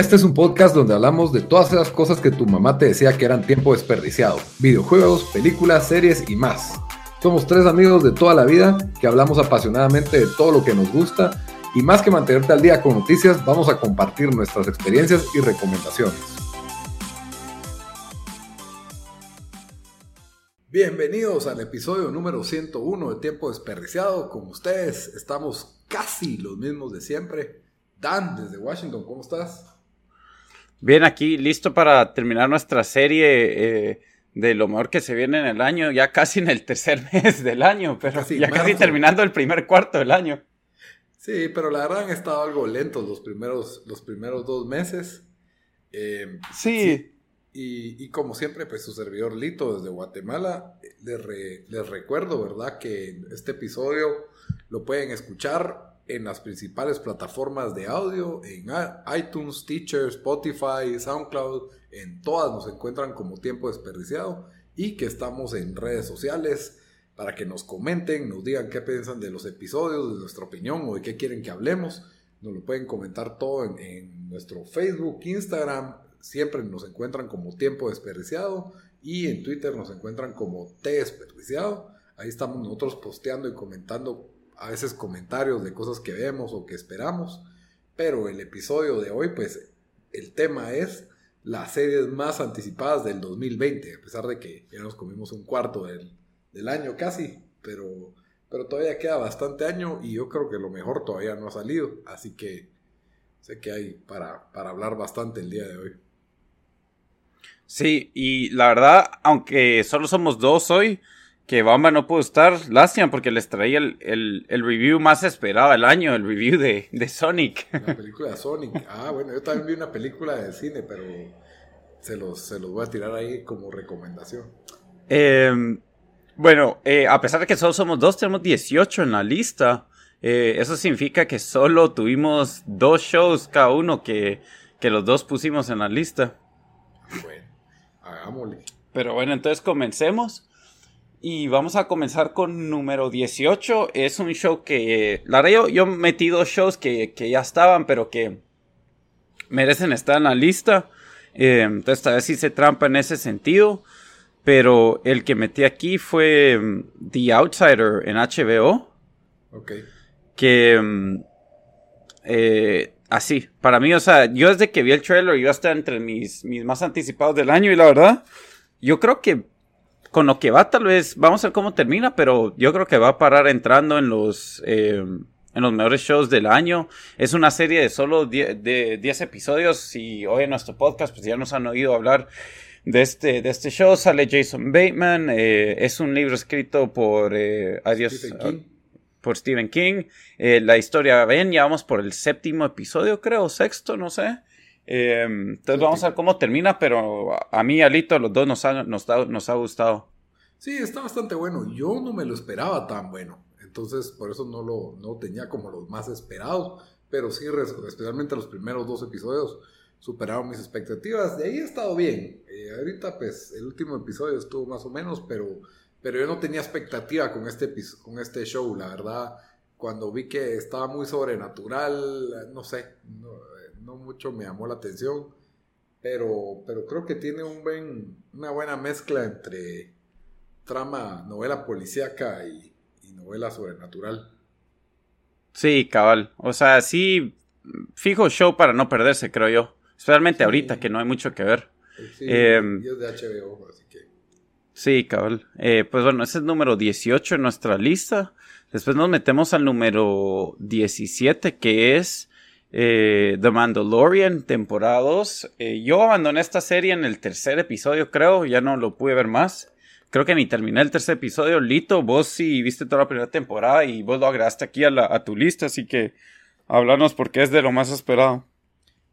Este es un podcast donde hablamos de todas esas cosas que tu mamá te decía que eran tiempo desperdiciado. Videojuegos, películas, series y más. Somos tres amigos de toda la vida que hablamos apasionadamente de todo lo que nos gusta y más que mantenerte al día con noticias, vamos a compartir nuestras experiencias y recomendaciones. Bienvenidos al episodio número 101 de Tiempo Desperdiciado. Con ustedes estamos casi los mismos de siempre. Dan, desde Washington, ¿cómo estás? Bien, aquí listo para terminar nuestra serie eh, de lo mejor que se viene en el año, ya casi en el tercer mes del año, pero ya casi terminando el primer cuarto del año. Sí, pero la verdad han estado algo lentos los primeros, los primeros dos meses. Eh, sí. Y, como siempre, pues su servidor Lito desde Guatemala, les, les recuerdo, ¿verdad? Que este episodio lo pueden escuchar en las principales plataformas de audio, en iTunes, Teacher, Spotify, SoundCloud, en todas nos encuentran como tiempo desperdiciado y que estamos en redes sociales para que nos comenten, nos digan qué piensan de los episodios, de nuestra opinión o de qué quieren que hablemos. Nos lo pueden comentar todo en, nuestro Facebook, Instagram, siempre nos encuentran como tiempo desperdiciado y en Twitter nos encuentran como T desperdiciado. Ahí estamos nosotros posteando y comentando a veces comentarios de cosas que vemos o que esperamos, pero el episodio de hoy, pues el tema es las series más anticipadas del 2020, a pesar de que ya nos comimos un cuarto del, año casi, pero, pero todavía queda bastante año y yo creo que lo mejor todavía no ha salido, así que sé que hay para, para hablar bastante el día de hoy. Sí, y la verdad, aunque solo somos dos hoy, que Bamba no pudo estar. Lástima porque les traía el, review más esperado del año, el review de, Sonic. La película de Sonic. Ah, bueno, yo también vi una película de cine, pero se los, se los voy a tirar ahí como recomendación. Em, bueno, eh, a pesar de que solo somos dos, tenemos 18 en la lista. Eh, eso significa que solo tuvimos dos shows cada uno que, que los dos pusimos en la lista. Bueno, hagámosle. Pero bueno, entonces comencemos. Y vamos a comenzar con número 18. Es un show que, la verdad, yo, yo metí dos shows que, ya estaban, pero que merecen estar en la lista. Eh, entonces, esta vez hice trampa en ese sentido. Pero el que metí aquí fue mm, The Outsider en HBO. Ok. Que. Mm, eh, así, para mí, o sea, yo desde que vi el trailer, yo hasta entre mis, mis más anticipados del año. Y la verdad, yo creo que con lo que va, tal vez, vamos a ver cómo termina, pero yo creo que va a parar entrando en los, eh, en los mejores shows del año. Es una serie de solo 10 de 10 episodios y hoy en nuestro podcast pues ya nos han oído hablar de este, de este show. Sale Jason Bateman, eh, es un libro escrito por, eh, adiós, Stephen King. por Stephen King. la historia, ven, ya vamos por el séptimo episodio, creo, sexto, no sé. Em, entonces vamos a ver cómo termina, pero a mí, Alito, los dos nos ha, nos, nos ha gustado. Sí, está bastante bueno. Yo no me lo esperaba tan bueno. Entonces, por eso no lo no tenía como los más esperados. Pero sí, especialmente los primeros dos episodios superaron mis expectativas. De ahí ha estado bien. Eh, ahorita, pues, el último episodio estuvo más o menos, pero, pero yo no tenía expectativa con este, con este show. La verdad, cuando vi que estaba muy sobrenatural, no sé, no mucho me llamó la atención, pero, pero creo que tiene un buen, una buena mezcla entre trama, novela policíaca y, novela sobrenatural. Sí, cabal. O sea, sí, fijo show para no perderse, creo yo. Especialmente ahorita que no hay mucho que ver. Sí, em, de HBO, así que. Sí, cabal. Eh, pues bueno, ese es el número 18 en nuestra lista. Después nos metemos al número 17, que es eh, The Mandalorian, temporada 2. Eh, yo abandoné esta serie en el tercer episodio, creo, ya no lo pude ver más. creo que ni terminé el tercer episodio. Lito, vos sí viste toda la primera temporada y vos lo agregaste aquí a, tu lista, así que háblanos porque es de lo más esperado.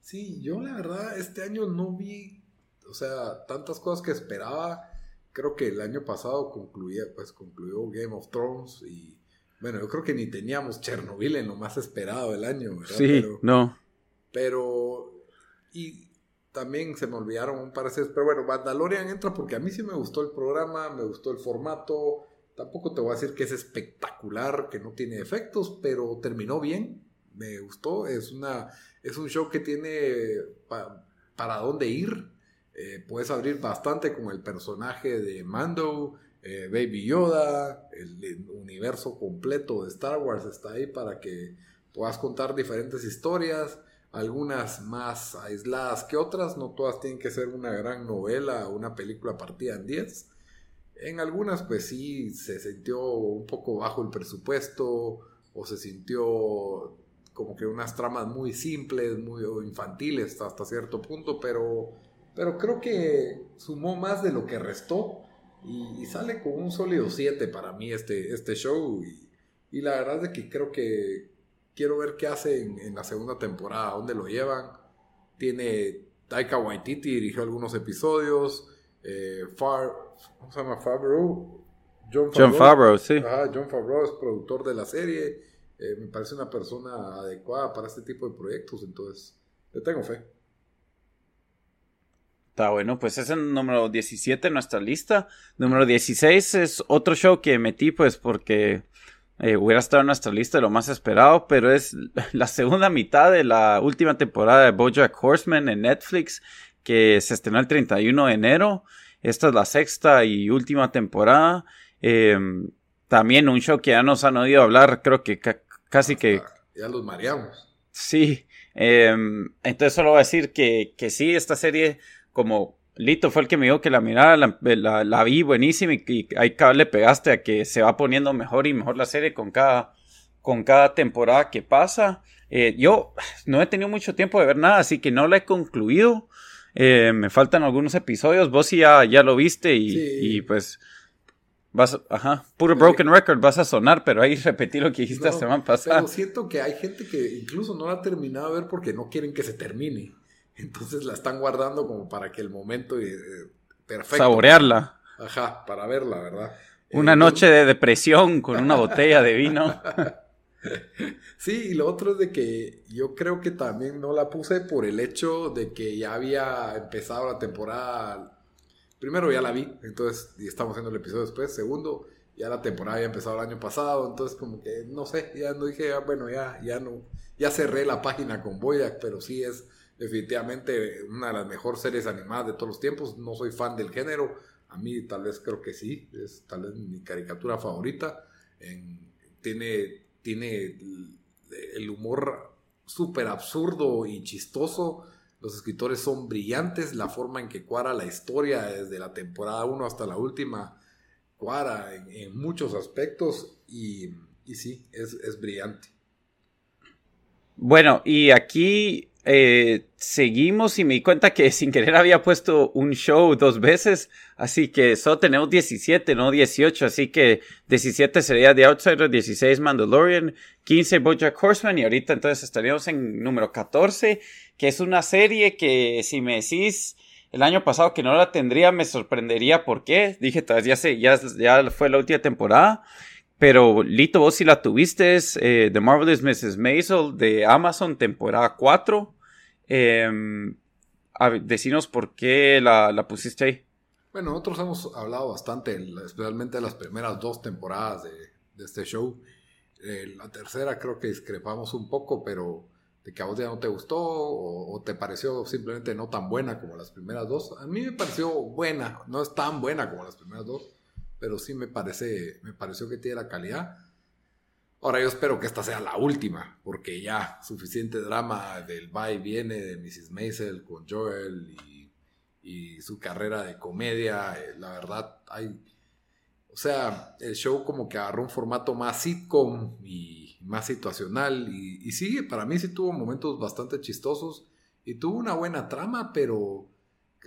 Sí, yo la verdad este año no vi, o sea, tantas cosas que esperaba. Creo que el año pasado concluía, pues concluyó Game of Thrones y bueno, yo creo que ni teníamos Chernobyl en lo más esperado del año, ¿verdad? Sí, no. Pero, y también se me olvidaron un par de series, pero bueno, Mandalorian entra porque a mí sí me gustó el programa, me gustó el formato, tampoco te voy a decir que es espectacular, que no tiene efectos, pero terminó bien, me gustó, es, una, es un show que tiene para dónde ir, eh, puedes abrir bastante con el personaje de Mando, eh, Baby Yoda, el, universo completo de Star Wars está ahí para que puedas contar diferentes historias, algunas más aisladas que otras, no todas tienen que ser una gran novela o una película partida en 10. En algunas pues sí se sintió un poco bajo el presupuesto o se sintió como que unas tramas muy simples, muy infantiles hasta cierto punto, pero, pero creo que sumó más de lo que restó y, sale con un sólido 7 para mí este, este show. Y, la verdad es que creo que quiero ver qué hace en, la segunda temporada, dónde lo llevan. Tiene Taika Waititi, dirigió algunos episodios. Eh, Far, ¿Cómo se llama? Favreau. John Favreau, sí. John Favreau es productor de la serie. Eh, me parece una persona adecuada para este tipo de proyectos, entonces le tengo fe. Está bueno, pues es el número 17 en nuestra lista. Número 16 es otro show que metí pues porque eh, hubiera estado en nuestra lista de lo más esperado, pero es la segunda mitad de la última temporada de Bojack Horseman en Netflix que se estrenó el 31 de enero. Esta es la sexta y última temporada. Em, también un show que ya nos han oído hablar, creo que casi que... Ya los mareamos. Sí, em, entonces solo voy a decir que, que sí, esta serie como Lito fue el que me dijo que la mirada la, vi buenísima y, ahí le pegaste a que se va poniendo mejor y mejor la serie con cada, con cada temporada que pasa. Eh, yo no he tenido mucho tiempo de ver nada, así que no la he concluido. Eh, me faltan algunos episodios. Vos ya, ya lo viste y, pues vas, ajá, puro broken record, vas a sonar, pero ahí repetí lo que dijiste la semana pasada. Pero siento que hay gente que incluso no la ha terminado de ver porque no quieren que se termine. Entonces la están guardando como para que el momento eh, perfecto. Saborearla. Ajá, para verla, ¿verdad? Una noche de depresión con una botella de vino. Sí, y lo otro es de que yo creo que también no la puse por el hecho de que ya había empezado la temporada. Primero ya la vi, entonces, y estamos haciendo el episodio después. Segundo, ya la temporada había empezado el año pasado, entonces como que, no sé, ya no dije, ah, bueno, ya, ya no, ya cerré la página con Boyac, pero sí es definitivamente una de las mejores series animadas de todos los tiempos. No soy fan del género, a mí tal vez creo que sí, es tal vez mi caricatura favorita. tiene, tiene el humor súper absurdo y chistoso. Los escritores son brillantes, la forma en que cuara la historia desde la temporada 1 hasta la última cuara en, muchos aspectos y, y sí, es, es brillante. Bueno, y aquí eh, seguimos y me di cuenta que sin querer había puesto un show dos veces, así que solo tenemos 17, no 18, así que 17 sería The Outsider, 16 Mandalorian, 15 Bojack Horseman y ahorita entonces estaríamos en número 14, que es una serie que si me decís el año pasado que no la tendría me sorprendería por qué, dije ya, sé, ya, ya fue la última temporada. Pero Lito, vos si la tuviste, eh, The Marvelous Mrs. Maisel de Amazon, temporada 4. Eh, decinos por qué la, pusiste ahí. Bueno, nosotros hemos hablado bastante, especialmente de las primeras dos temporadas de, este show. Eh, la tercera creo que discrepamos un poco, pero de que a vos ya no te gustó o, te pareció simplemente no tan buena como las primeras dos. A mí me pareció buena, no es tan buena como las primeras dos, pero sí me parece, me pareció que tiene la calidad. Ahora yo espero que esta sea la última, porque ya suficiente drama del va y viene de Mrs. Maisel con Joel y, su carrera de comedia. Eh, la verdad, hay. O sea, el show como que agarró un formato más sitcom y más situacional. Y, y sí, para mí sí tuvo momentos bastante chistosos y tuvo una buena trama, pero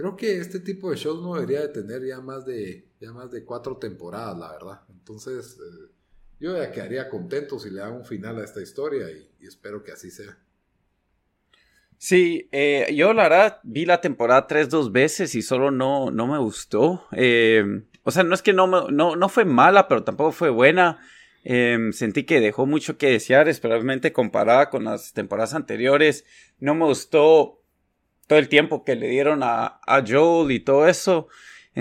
Creo que este tipo de shows no debería de tener ya más de, ya más de cuatro temporadas, la verdad. Entonces, eh, yo ya quedaría contento si le dan un final a esta historia y, espero que así sea. Sí, eh, yo la vi la temporada tres dos veces y solo no, no me gustó. Eh, o sea, no es que no, no, no fue mala, pero tampoco fue buena. sentí que dejó mucho que desear, especialmente comparada con las temporadas anteriores. No me gustó todo el tiempo que le dieron a, a Joel y todo eso.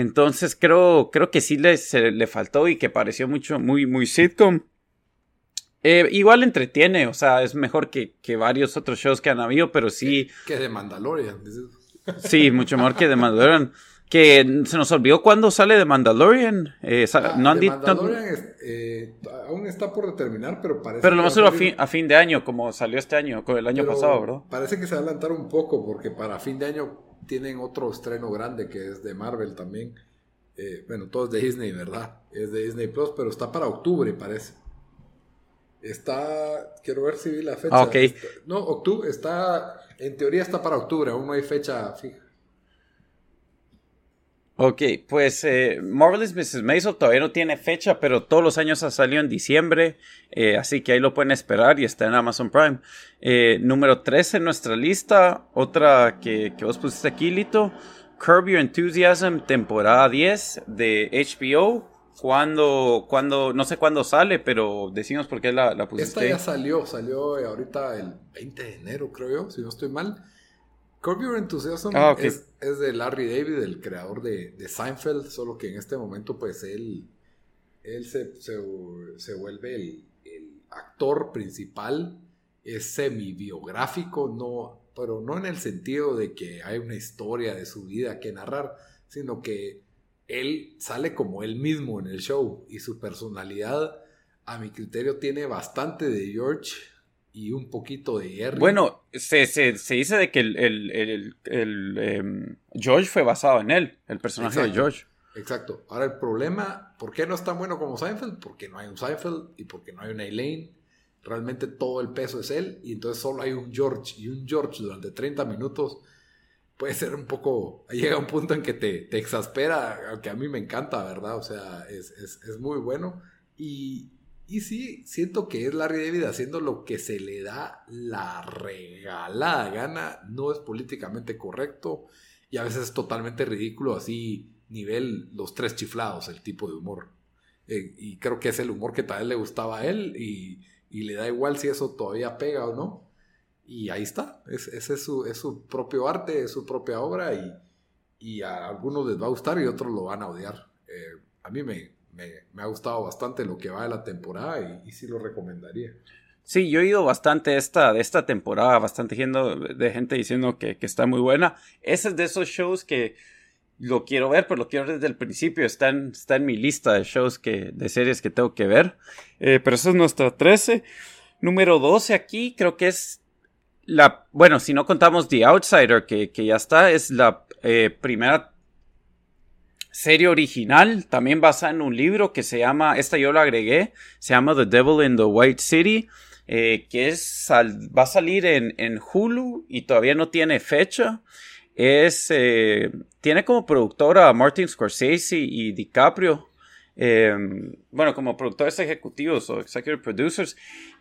Entonces creo, creo que sí le, se, le faltó y que pareció mucho, muy, muy sitcom. Eh, igual entretiene, o sea, es mejor que, que, varios otros shows que han habido, pero sí. Que, de Mandalorian. Sí, mucho mejor que de Mandalorian. Que se nos olvidó cuándo sale de Mandalorian. Eh, ah, no han Mandalorian eh, aún está por determinar, pero parece. Pero lo más a, fin, a fin de año, como salió este año, el año pasado, ¿verdad? Parece que se va a adelantar un poco, porque para fin de año tienen otro estreno grande que es de Marvel también. Eh, bueno, todo es de Disney, ¿verdad? Es de Disney Plus, pero está para octubre, parece. Está. Quiero ver si vi la fecha. Ah, ok. no, octubre. Está. En teoría está para octubre, aún no hay fecha fija. Ok, pues eh, Marvelous Mrs. Maisel todavía no tiene fecha, pero todos los años ha salido en diciembre, eh, así que ahí lo pueden esperar y está en Amazon Prime. Eh, número 13 en nuestra lista, otra que, que vos pusiste aquí, Lito, Curb Your Enthusiasm, temporada 10 de HBO. Cuando, cuando, no sé cuándo sale, pero decimos por qué la, la pusiste. Esta ya salió, salió ahorita el 20 de enero, creo yo, si no estoy mal. Curb Your Enthusiasm ah, es, de Larry David, el creador de, Seinfeld, solo que en este momento pues él, él se, se, vuelve el, actor principal, es semi-biográfico, no, pero no en el sentido de que hay una historia de su vida que narrar, sino que él sale como él mismo en el show y su personalidad, a mi criterio, tiene bastante de George y un poquito de Jerry. Bueno, se, se, se dice de que el, el, el, em, George fue basado en él, el personaje de George. Exacto. Ahora el problema, ¿por qué no es tan bueno como Seinfeld? Porque no hay un Seinfeld y porque no hay una Elaine. Realmente todo el peso es él y entonces solo hay un George y un George durante 30 minutos puede ser un poco, llega un punto en que te, te exaspera, aunque a mí me encanta, ¿verdad? O sea, es, es, es muy bueno. Y, y sí, siento que es Larry David haciendo lo que se le da la regalada gana. No es políticamente correcto y a veces es totalmente ridículo, así nivel los tres chiflados, el tipo de humor. Eh, y creo que es el humor que tal vez le gustaba a él y, le da igual si eso todavía pega o no. Y ahí está, ese es, su, es su propio arte, es su propia obra y, y, a algunos les va a gustar y otros lo van a odiar. Eh, a mí me, me, ha gustado bastante lo que va de la temporada y, sí lo recomendaría. Sí, yo he oído bastante esta, de esta temporada, bastante gente, de gente diciendo que, está muy buena. Ese es de esos shows que lo quiero ver, pero lo quiero ver desde el principio. Está en, está en mi lista de shows, que, de series que tengo que ver. Eh, pero esa es nuestra 13. Número 12 aquí, creo que es la, bueno, si no contamos The Outsider, que, que ya está, es la eh, primera serie original, también basada en un libro que se llama, esta yo lo agregué, se llama The Devil in the White City, eh, que es, va a salir en, en, Hulu y todavía no tiene fecha. Es, eh, tiene como productora a Martin Scorsese y DiCaprio. Eh, bueno, como productores ejecutivos o executive producers.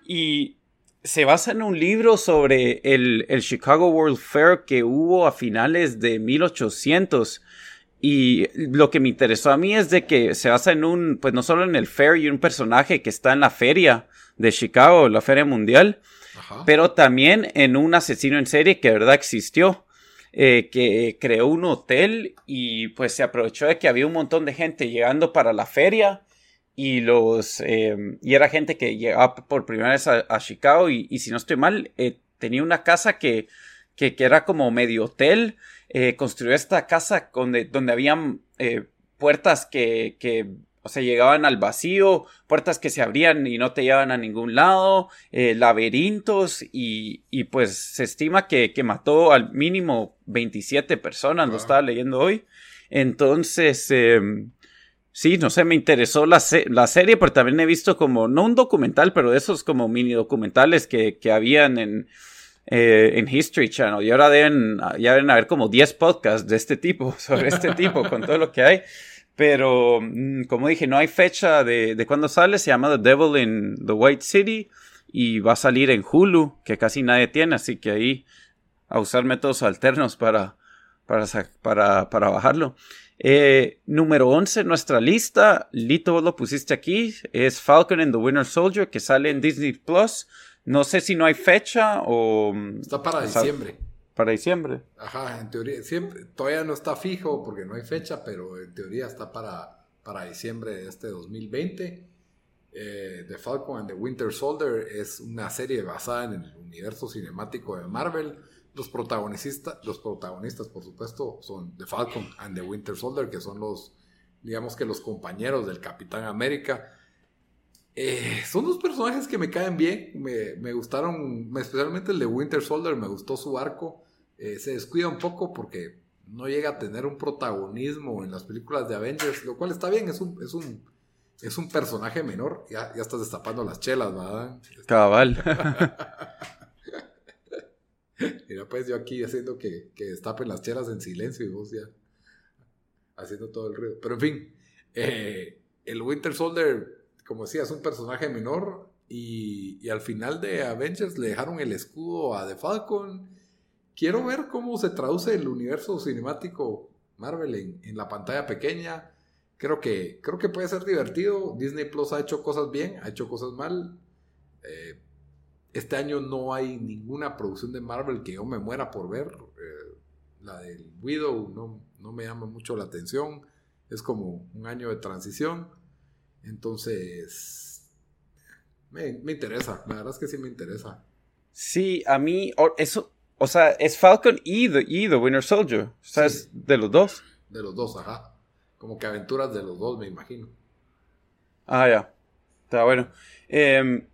Y se basa en un libro sobre el, el Chicago World Fair que hubo a finales de 1800 y lo que me interesó a mí es de que se basa en un, pues no solo en el fair y un personaje que está en la feria de Chicago, la feria mundial, pero también en un asesino en serie que de verdad existió, eh, que creó un hotel y pues se aprovechó de que había un montón de gente llegando para la feria y los, eh, y era gente que llegaba por primera vez a, Chicago y, y, si no estoy mal, eh, tenía una casa que, que, que era como medio hotel eh, construyó esta casa donde, donde habían eh, puertas que, que, o sea, llegaban al vacío, puertas que se abrían y no te llevaban a ningún lado, eh, laberintos y, y, pues se estima que, que, mató al mínimo 27 personas, lo estaba leyendo hoy. Entonces, em, sí, no sé, me interesó la, la, serie, pero también he visto como, no un documental, pero esos como mini documentales que, que habían en eh, en History Channel. Y ahora deben, ya deben haber como 10 podcasts de este tipo, sobre este tipo, con todo lo que hay. Pero, mm, como dije, no hay fecha de, de cuándo sale. Se llama The Devil in the White City. Y va a salir en Hulu, que casi nadie tiene. Así que ahí a usar métodos alternos para, para, para, para bajarlo. Eh, número 11 nuestra lista, Lito lo pusiste aquí, es Falcon and the Winter Soldier que sale en Disney Plus. No sé si no hay fecha o... Está para diciembre. Para diciembre. Ajá, en teoría, siempre, todavía no está fijo porque no hay fecha, pero en teoría está para, para diciembre de este 2020. Eh, the Falcon and the Winter Soldier es una serie basada en el universo cinemático de Marvel los protagonistas, los protagonistas, por supuesto, son The Falcon and The Winter Soldier, que son los, digamos que los compañeros del Capitán América. Eh, son dos personajes que me caen bien, me, gustaron, especialmente el de Winter Soldier, me gustó su arco. Eh, se descuida un poco porque no llega a tener un protagonismo en las películas de Avengers, lo cual está bien, es un, es un, es un personaje menor. Ya, ya estás destapando las chelas, ¿verdad? Cabal. Mira, pues yo aquí haciendo que, que destapen las chelas en silencio y vos ya haciendo todo el ruido. Pero en fin, eh, el Winter Soldier, como decía, es un personaje menor y, al final de Avengers le dejaron el escudo a The Falcon. Quiero ver cómo se traduce el universo cinemático Marvel en, en la pantalla pequeña. Creo que, creo que puede ser divertido. Disney Plus ha hecho cosas bien, ha hecho cosas mal. Eh, este año no hay ninguna producción de Marvel que yo me muera por ver. Eh, la del Widow no, no, me llama mucho la atención. Es como un año de transición. Entonces, me, interesa. La verdad es que sí me interesa. Sí, a mí, eso, o sea, es Falcon y The, y Winter Soldier. O sea, es de los dos. De los dos, ajá. Como que aventuras de los dos, me imagino. Ah, ya. Está bueno. Eh,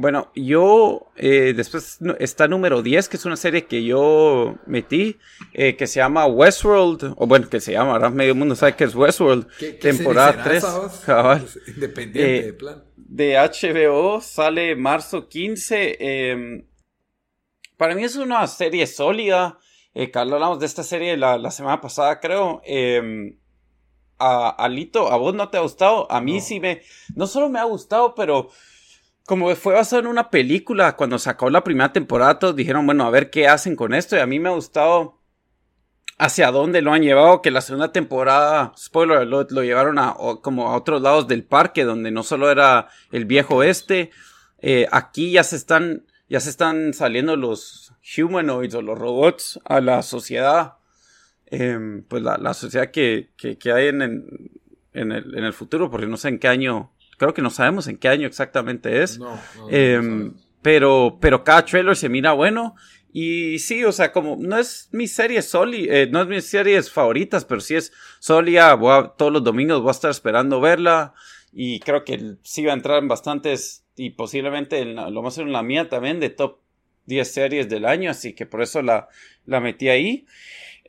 bueno, yo eh, después está número 10, que es una serie que yo metí, eh, que se llama Westworld, o bueno, que se llama, ahora medio mundo sabe que es Westworld, temporada 3, independiente eh, de plan. De HBO, sale marzo 15. Em, para mí es una serie sólida. Carlos, hablamos de esta serie la, semana pasada, creo. Em, a Alito, ¿a vos no te ha gustado? A mí sí me. No solo me ha gustado, pero como fue basado en una película, cuando sacó la primera temporada, todos dijeron, bueno, a ver qué hacen con esto. Y a mí me ha gustado hacia dónde lo han llevado, que la segunda temporada, spoiler, lo, lo llevaron a como a otros lados del parque, donde no solo era el viejo este. Eh, aquí ya se están, ya se están saliendo los humanoids o los robots a la sociedad. Em, pues la, sociedad que, que, hay en, en, en, el, en el futuro, porque no sé en qué año Creo que no sabemos en qué año exactamente es. No, em, pero, pero cada trailer se mira bueno. Y sí, o sea, como no es mi serie soli, eh, no es mis series favoritas, pero sí es sólida. todos los domingos voy a estar esperando verla. Y creo que sí va a entrar en bastantes, y posiblemente lo más en la mía también, de top 10 series del año. Así que por eso la, la metí ahí.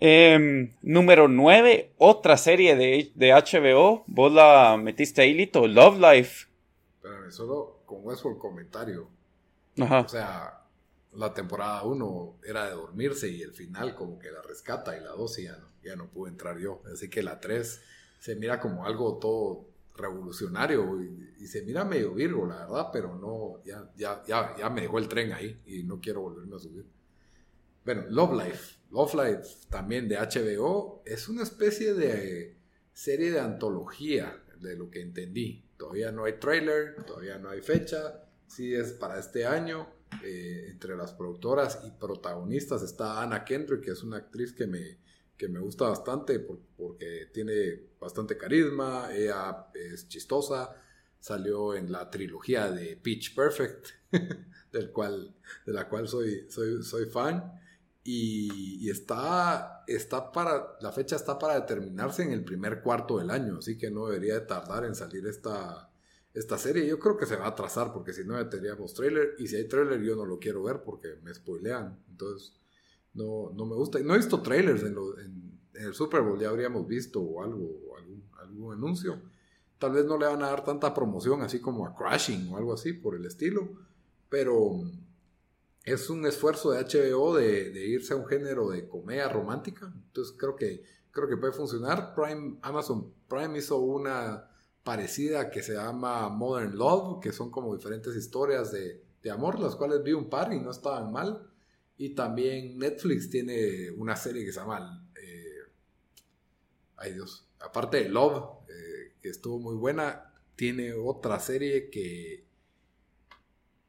Em, número 9, otra serie de, de, HBO. Vos la metiste ahí, Lito, Love Life. Espérame, solo con eso el comentario. Ajá. O sea, la temporada 1 era de dormirse y el final como que la rescata y la 2 ya no, ya no pude entrar yo. Así que la 3 se mira como algo todo revolucionario y, se mira medio virgo, la verdad, pero no, ya, ya, ya, ya me dejó el tren ahí y no quiero volverme a subir. Bueno, Love Life. Love Life también de HBO es una especie de serie de antología de lo que entendí. Todavía no hay trailer, todavía no hay fecha. Sí es para este año. Eh, entre las productoras y protagonistas está Anna Kendrick, que es una actriz que me, que me gusta bastante porque tiene bastante carisma, ella es chistosa, salió en la trilogía de Pitch Perfect, del cual, de la cual soy, soy, soy fan. Y, está, está para, la fecha está para determinarse en el primer cuarto del año, así que no debería de tardar en salir esta, esta serie. Yo creo que se va a atrasar porque si no ya tendríamos trailer y si hay trailer yo no lo quiero ver porque me spoilean, entonces no, no me gusta. No he visto trailers en, en, el Super Bowl, ya habríamos visto algo, algún, algún anuncio. Tal vez no le van a dar tanta promoción así como a Crashing o algo así por el estilo, pero es un esfuerzo de HBO de, irse a un género de comedia romántica. Entonces creo que, creo que puede funcionar. Prime, Amazon Prime hizo una parecida que se llama Modern Love, que son como diferentes historias de, de amor, las cuales vi un par y no estaban mal. Y también Netflix tiene una serie que se llama... Eh, ay Dios, aparte de Love, eh, que estuvo muy buena, tiene otra serie que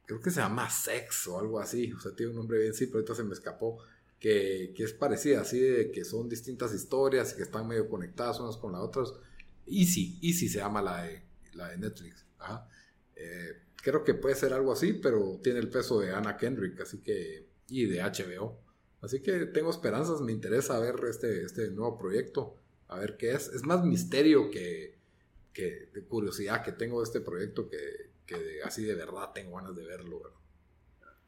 creo que se llama Sex o algo así, o sea, tiene un nombre bien sí, pero ahorita se me escapó, que, que, es parecida, así de que son distintas historias y que están medio conectadas unas con las otras. Easy, Easy se llama la de, la de Netflix. Eh, creo que puede ser algo así, pero tiene el peso de Anna Kendrick, así que, y de HBO. Así que tengo esperanzas, me interesa ver este, este nuevo proyecto, a ver qué es. Es más misterio que, que curiosidad que tengo de este proyecto que, así de verdad tengo ganas de verlo.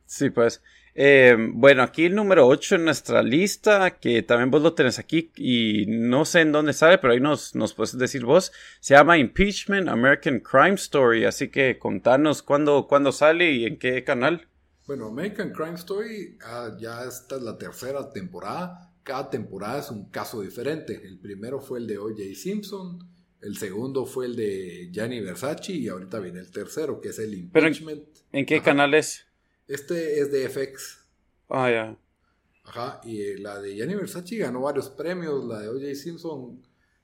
Sí, pues. Eh, bueno, aquí el número 8 en nuestra lista, que también vos lo tenés aquí y no sé en dónde sale, pero ahí nos, nos puedes decir vos, se llama Impeachment American Crime Story, así que contanos cuándo, cuándo sale y en qué canal. Bueno, American Crime Story, ah, ya esta es la tercera temporada, cada temporada es un caso diferente, el primero fue el de O.J. Simpson, el segundo fue el de Gianni Versace y ahorita viene el tercero, que es el Impeachment. ¿En, qué canal es? Este es de FX. Ah, ya. Ajá, y eh, la de Gianni Versace ganó varios premios, la de O.J. Simpson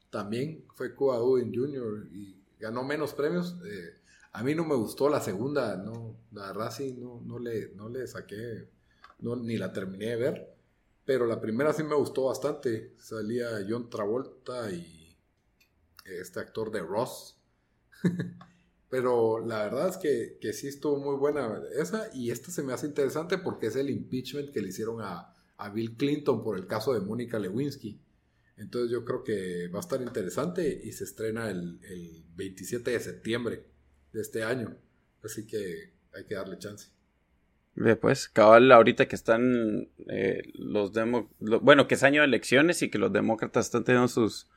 también fue Cuba Gooding Jr. y ganó menos premios. Eh, a mí no me gustó la segunda, no, la verdad sí, no, no, le, no le saqué, no, ni la terminé de ver, pero la primera sí me gustó bastante. Salía John Travolta y este actor de Ross. Pero la verdad es que, que, sí estuvo muy buena esa y esta se me hace interesante porque es el impeachment que le hicieron a, a Bill Clinton por el caso de Mónica Lewinsky. Entonces yo creo que va a estar interesante y se estrena el, el 27 de septiembre de este año. Así que hay que darle chance. Pues, cabal, ahorita que están eh, los bueno, que es año de elecciones y que los demócratas están teniendo sus,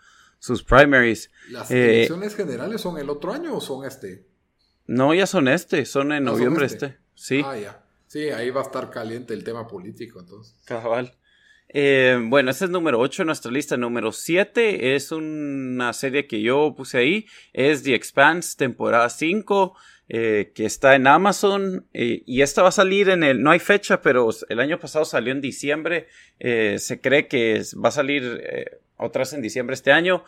sus primaries. ¿Las eh, elecciones generales son el otro año o son este? No, ya son este, son en noviembre este? este. Sí. Ah, ya. Sí, ahí va a estar caliente el tema político, entonces. Cabal. Eh, bueno, ese es número 8 en nuestra lista. Número 7 es una serie que yo puse ahí. Es The Expanse, temporada 5, eh, que está en Amazon. y esta va a salir en el. No hay fecha, pero el año pasado salió en diciembre. se cree que va a salir otras en diciembre este año.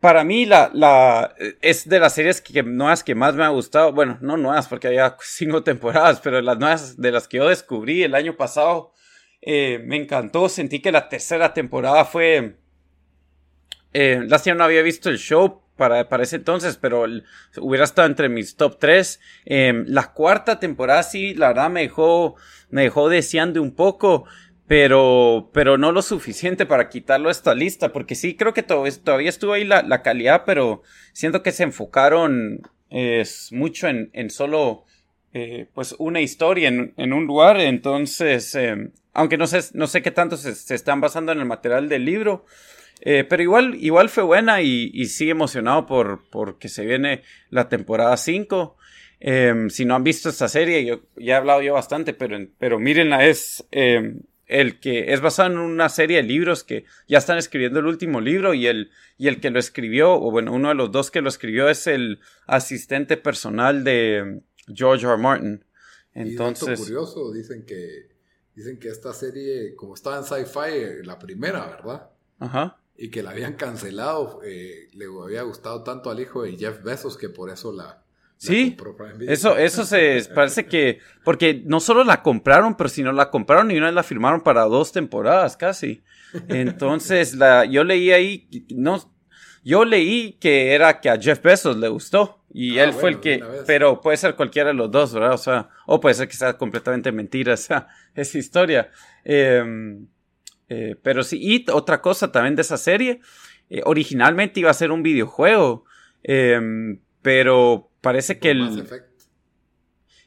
Para mí, la, la, es de las series que, nuevas que más me ha gustado. Bueno, no nuevas porque había cinco temporadas, pero las nuevas de las que yo descubrí el año pasado. Eh, me encantó. Sentí que la tercera temporada fue. Eh, lástima no había visto el show para, para ese entonces, pero hubiera estado entre mis top 3. Eh, la cuarta temporada sí, la verdad me dejó, me dejó deseando un poco pero, pero no lo suficiente para quitarlo de esta lista, porque sí creo que todavía estuvo ahí la, calidad, pero siento que se enfocaron mucho en, en solo eh, pues una historia en, un lugar, entonces, em, aunque no sé, no sé qué tanto se, están basando en el material del libro, eh, pero igual, igual fue buena y, y sí emocionado por, porque se viene la temporada 5. Em, si no han visto esta serie, yo ya he hablado yo bastante, pero, pero mírenla, es, em, el que es basado en una serie de libros que ya están escribiendo el último libro y el, y el que lo escribió, o bueno, uno de los dos que lo escribió es el asistente personal de George R. Martin. Entonces. Y curioso, dicen que, dicen que esta serie, como estaba en sci-fi, la primera, ¿verdad? Ajá. Y que la habían cancelado, eh, le había gustado tanto al hijo de Jeff Bezos que por eso la, Sí, eso, eso se parece que, porque no solo la compraron, pero sino la compraron y una vez la firmaron para dos temporadas casi. Entonces, la, yo leí ahí, no, yo leí que era que a Jeff Bezos le gustó y ah, él fue el que, pero puede ser cualquiera de los dos, ¿verdad? O sea, o puede ser que sea completamente mentira esa, esa historia. Em, eh, pero sí, y otra cosa también de esa serie, eh, originalmente iba a ser un videojuego, em, pero Parece que el...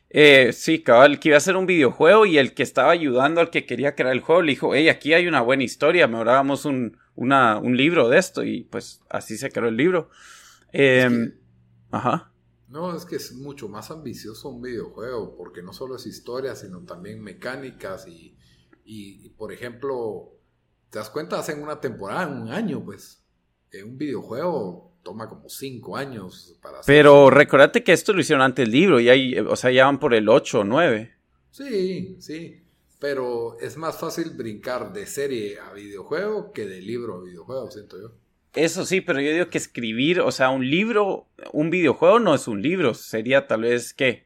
Eh, sí, cabal, que iba a ser un videojuego y el que estaba ayudando al que quería crear el juego le dijo, hey, aquí hay una buena historia, me hagamos un, un libro de esto y pues así se creó el libro. Em, ajá. No, es que es mucho más ambicioso un videojuego, porque no solo es historia, sino también mecánicas y, y, por ejemplo, te das cuenta, hacen una temporada en un año, pues. En un videojuego toma como cinco años para hacer. Pero recordate que esto lo hicieron antes del libro, y ahí, o sea, ya van por el 8 o 9. Sí, sí. Pero es más fácil brincar de serie a videojuego que de libro a videojuego, siento yo. Eso sí, pero yo digo que escribir, o sea, un libro, un videojuego no es un libro, sería tal vez que,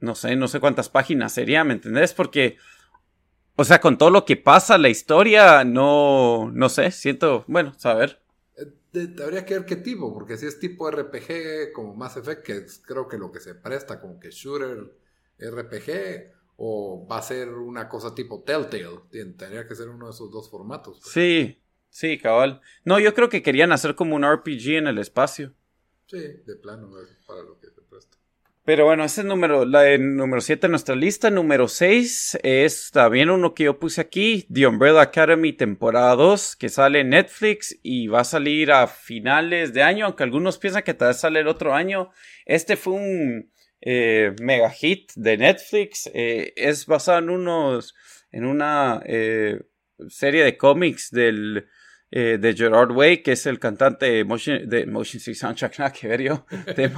no sé, no sé cuántas páginas sería, ¿me entendés? Porque, o sea, con todo lo que pasa, la historia, no, no sé, siento, bueno, saber. Eh, habría que ver qué tipo, porque si es tipo RPG como Mass Effect, que creo que lo que se presta como que shooter RPG, o va a ser una cosa tipo Telltale, tendría que ser uno de esos dos formatos. Pues. Sí, Sí, cabal. No, yo creo que querían hacer como un RPG en el espacio. Sí, de plano, para lo que. Pero bueno, ese es número, la número 7 en nuestra lista. Número 6 es también uno que yo puse aquí, The Umbrella Academy temporada 2, que sale en Netflix y va a salir a finales de año, aunque algunos piensan que tal vez sale el otro año. Este fue un eh, mega hit de Netflix. Eh, es basado en unos, en una eh, serie de cómics del eh, de Gerard Way, que es el cantante de Motion, de Motion City Soundtrack, nada que ver yo, de,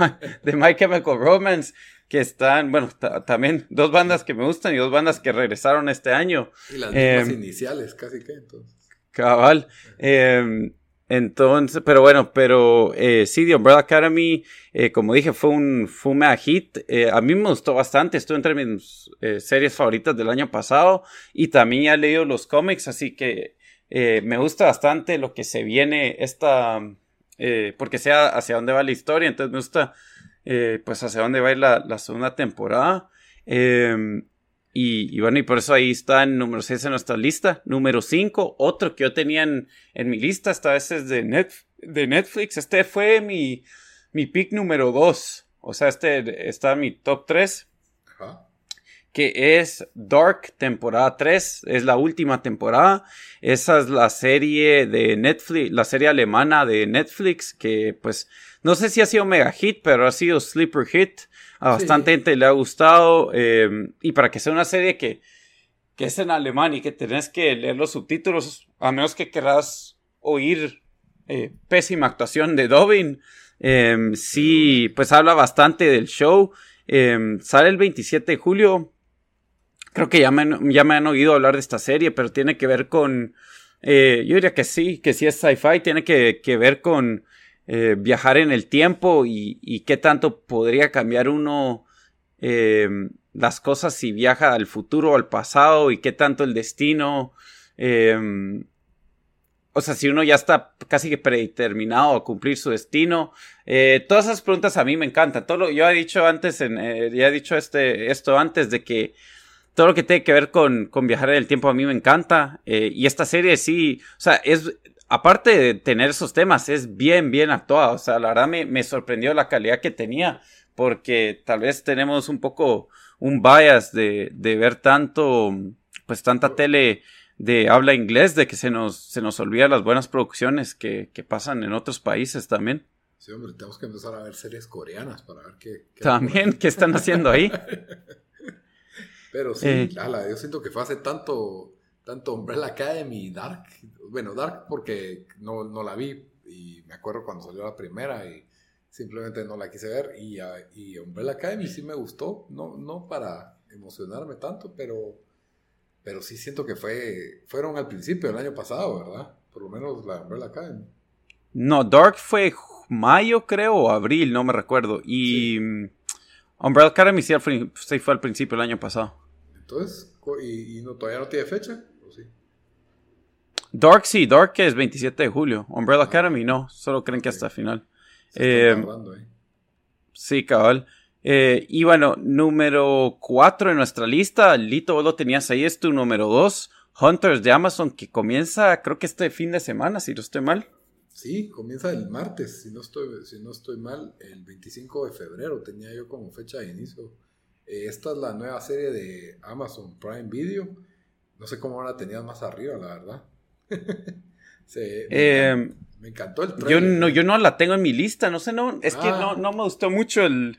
My, Chemical Romance, que están, bueno, también dos bandas que me gustan y dos bandas que regresaron este año. Y las mismas em, iniciales, casi que entonces. Cabal. Em, entonces, pero bueno, pero eh, sí, The Umbrella Academy, eh, como dije, fue un, fue hit. Eh, a mí me gustó bastante, estuvo entre mis eh, series favoritas del año pasado y también he leído los cómics, así que eh, me gusta bastante lo que se viene esta, eh, porque sea hacia dónde va la historia, entonces me gusta eh, pues hacia dónde va a ir la, segunda temporada. Em, y, bueno, y por eso ahí está en número 6 en nuestra lista. Número 5, otro que yo tenía en, mi lista, esta vez es de, Net, de Netflix. Este fue mi, mi pick número 2. O sea, este está en mi top 3 que es Dark temporada 3, es la última temporada. Esa es la serie de Netflix, la serie alemana de Netflix, que pues no sé si ha sido mega hit, pero ha sido sleeper hit. A bastante gente le ha gustado. Em, y para que sea una serie que, que es en alemán y que tenés que leer los subtítulos, a menos que querrás oír eh, pésima actuación de Dobin, em, sí, pues habla bastante del show. Em, sale el 27 de julio creo que ya me, ya me han oído hablar de esta serie, pero tiene que ver con, eh, yo diría que sí, que sí es sci-fi, tiene que, ver con eh, viajar en el tiempo y, qué tanto podría cambiar uno eh, las cosas si viaja al futuro o al pasado y qué tanto el destino. o sea, si uno ya está casi que predeterminado a cumplir su destino. todas esas preguntas a mí me encantan. Todo yo he dicho antes, en, ya he dicho este, esto antes de que todo lo que tiene que ver con, viajar en el tiempo a mí me encanta. Eh, y esta serie sí, o sea, es, aparte de tener esos temas, es bien, bien actuada. O sea, la verdad me, sorprendió la calidad que tenía, porque tal vez tenemos un poco un bias de, ver tanto, pues tanta tele de habla inglés, de que se nos, se nos olvida las buenas producciones que, pasan en otros países también. Sí, hombre, tenemos que empezar a ver series coreanas para ver qué... qué también, ¿qué están haciendo ahí? Pero sí, eh. yo siento que fue hace tanto, tanto Umbrella Academy y Dark. Bueno, Dark porque no, no la vi y me acuerdo cuando salió la primera y simplemente no la quise ver. Y, y Umbrella Academy sí me gustó, no, no para emocionarme tanto, pero, pero sí siento que fue, fueron al principio del año pasado, ¿verdad? Por lo menos la Umbrella Academy. No, Dark fue mayo, creo, o abril, no me recuerdo. Y mm, Umbrella Academy sí fue al principio del año pasado. Entonces, ¿y, no, todavía no tiene fecha? ¿O sí? Dark sí, Dark es 27 de julio. Umbrella ah. Academy no, solo creen que hasta final. Eh, sí, cabal. Eh, y bueno, número 4 en nuestra lista, Lito, vos lo tenías ahí, es tu número 2, Hunters de Amazon, que comienza creo que este fin de semana, si no estoy mal. Sí, comienza el martes, si no estoy, si no estoy mal, el 25 de febrero tenía yo como fecha de inicio eh, esta es la nueva serie de Amazon Prime Video. No sé cómo la tenías más arriba, la verdad. Em, Me encantó el Yo trailer. no, yo no la tengo en mi lista, no sé, no, es que Ah. no, no me gustó mucho el,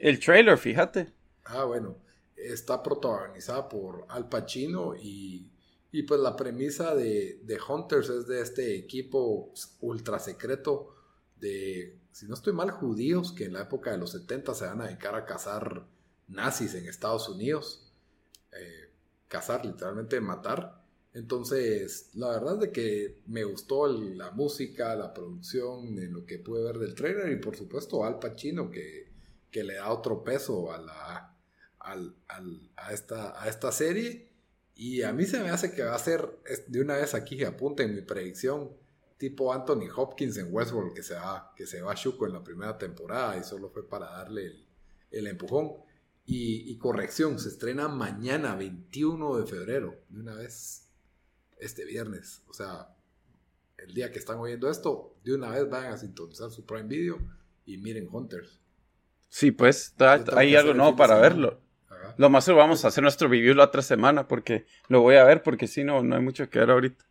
el trailer, fíjate. Ah, bueno. Está protagonizada por Al Pacino y, y pues la premisa de, de Hunters es de este equipo ultra secreto de, si no estoy mal, judíos que en la época de los 70 se van a dedicar a cazar nazis en Estados Unidos. Eh, cazar, literalmente matar. Entonces, la verdad es de que me gustó la música, la producción, en lo que pude ver del trailer y por supuesto Al Pacino que, que le da otro peso a, la, a, esta, a esta serie. Y a mí se me hace que va a ser, de una vez aquí, apunten mi predicción, tipo Anthony Hopkins en Westworld, que se va, que se va a Chuco en la primera temporada y solo fue para darle el, el empujón. Y, y corrección, se estrena mañana, 21 de febrero, de una vez, este viernes. O sea, el día que están oyendo esto, de una vez vayan a sintonizar su Prime Video y miren Hunters. Sí, pues, ta- hay algo nuevo para semana. verlo. Ajá. Lo más seguro vamos a hacer nuestro review la otra semana porque lo voy a ver porque si no, no hay mucho que ver ahorita.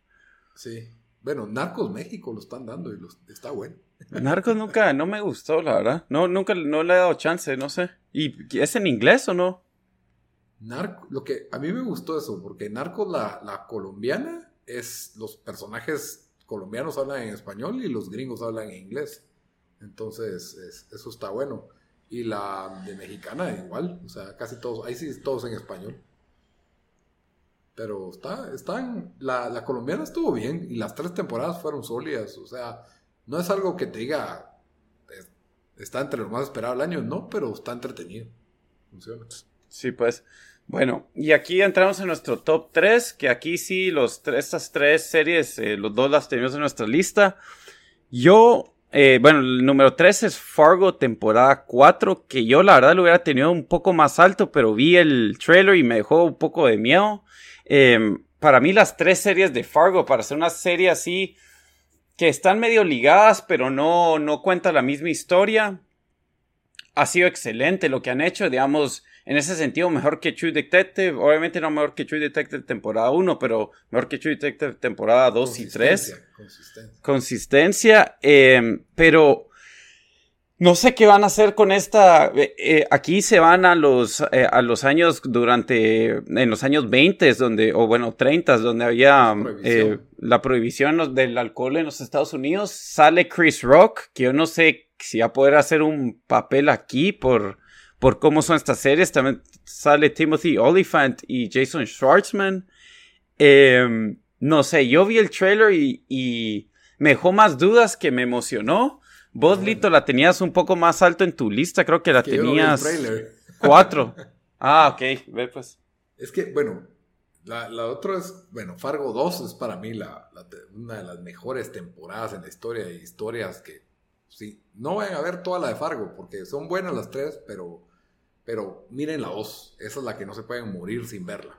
Sí. Bueno, Narcos México lo están dando y los, está bueno. Narcos nunca, no me gustó, la verdad. No, nunca, no le he dado chance, no sé. ¿Y es en inglés o no? Narco, lo que a mí me gustó eso, porque Narcos, la, la colombiana, es los personajes colombianos hablan en español y los gringos hablan en inglés. Entonces, es- eso está bueno. Y la de mexicana igual, o sea, casi todos, ahí sí todos en español. Pero está, están, la, la colombiana estuvo bien y las tres temporadas fueron sólidas, o sea, no es algo que te diga, es- está entre lo más esperado del año, no, pero está entretenido. Funciona. Sí, pues. Bueno, y aquí entramos en nuestro top 3, que aquí sí, los tres, estas tres series, eh, los dos las tenemos en nuestra lista. Yo, eh, bueno, el número 3 es Fargo, temporada 4, que yo la verdad lo hubiera tenido un poco más alto, pero vi el trailer y me dejó un poco de miedo. Eh, para mí las tres series de Fargo, para hacer una serie así, que están medio ligadas, pero no, no cuentan la misma historia, ha sido excelente lo que han hecho, digamos, en ese sentido, mejor que True Detective. Obviamente no mejor que True Detective temporada 1, pero mejor que True Detective temporada 2 y 3. Consistencia, consistencia. Eh, pero no sé qué van a hacer con esta. eh, eh, aquí se van a los, eh, a los años durante, en los años 20, donde, o bueno, 30, donde había Prohibición. la prohibición del alcohol en los Estados Unidos. Sale Chris Rock, que yo no sé si va a poder hacer un papel aquí por, por cómo son estas series. También sale Timothy Oliphant y Jason Schwartzman. Eh, no sé, yo vi el trailer y, y me dejó más dudas que me emocionó. Vos, Lito, la tenías un poco más alto en tu lista, creo que la Que tenías cuatro. Ah, ok, ve pues. Es que, bueno, la, la otra es, bueno, Fargo 2 es para mí la, una de las mejores temporadas en la historia de historias que, sí, no vayan a ver toda la de Fargo, porque son buenas las tres, pero, pero miren la 2, esa es la que no se pueden morir sin verla.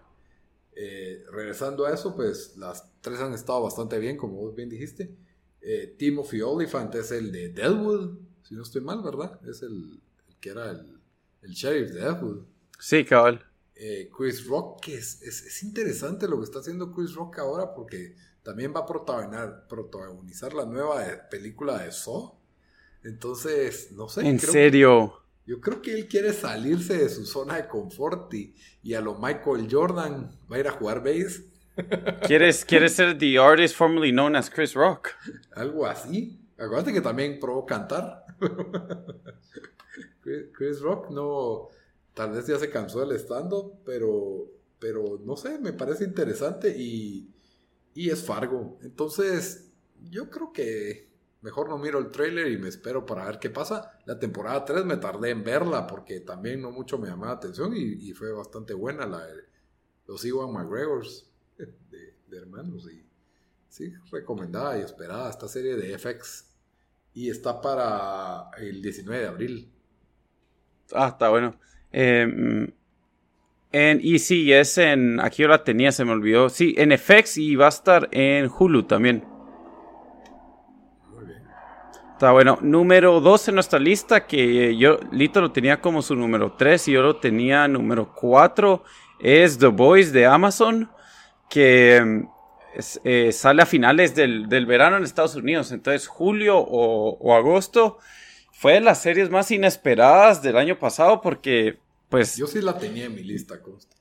Eh, regresando a eso, pues las tres han estado bastante bien, como vos bien dijiste. Eh, Timothy Oliphant es el de Deadwood, si no estoy mal, ¿verdad? Es el, el que era el, el sheriff de Deadwood. Sí, cabal. Eh, Chris Rock, que es, es, es interesante lo que está haciendo Chris Rock ahora porque también va a protagonizar, protagonizar la nueva eh, película de Saw. Entonces, no sé. En creo- serio. Yo creo que él quiere salirse de su zona de confort y, y a lo Michael Jordan va a ir a jugar base, ¿Quieres, quieres ser the artist formerly known as Chris Rock? algo así. Acuérdate que también probó cantar. Chris, Rock no, tal vez ya se cansó del stand-up, pero, pero no sé, me parece interesante y, y es Fargo. Entonces, yo creo que mejor no miro el trailer y me espero para ver qué pasa. La temporada 3 me tardé en verla porque también no mucho me llamaba la atención y, y fue bastante buena la de los Iwan McGregors de, hermanos y sí, recomendada y esperada esta serie de FX y está para el 19 de abril. Ah, está bueno. Eh, mm, en, y sí, es en. Aquí yo la tenía, se me olvidó. Sí, en FX y va a estar en Hulu también. Muy bien. Está bueno. Número 2 en nuestra lista, que yo, Lito lo tenía como su número 3 y yo lo tenía número 4, es The Boys de Amazon, que mm, eh, sale a finales del, verano en Estados Unidos. Entonces, julio o, agosto fue de las series más inesperadas del año pasado porque, pues... Yo sí la tenía en mi lista, consta.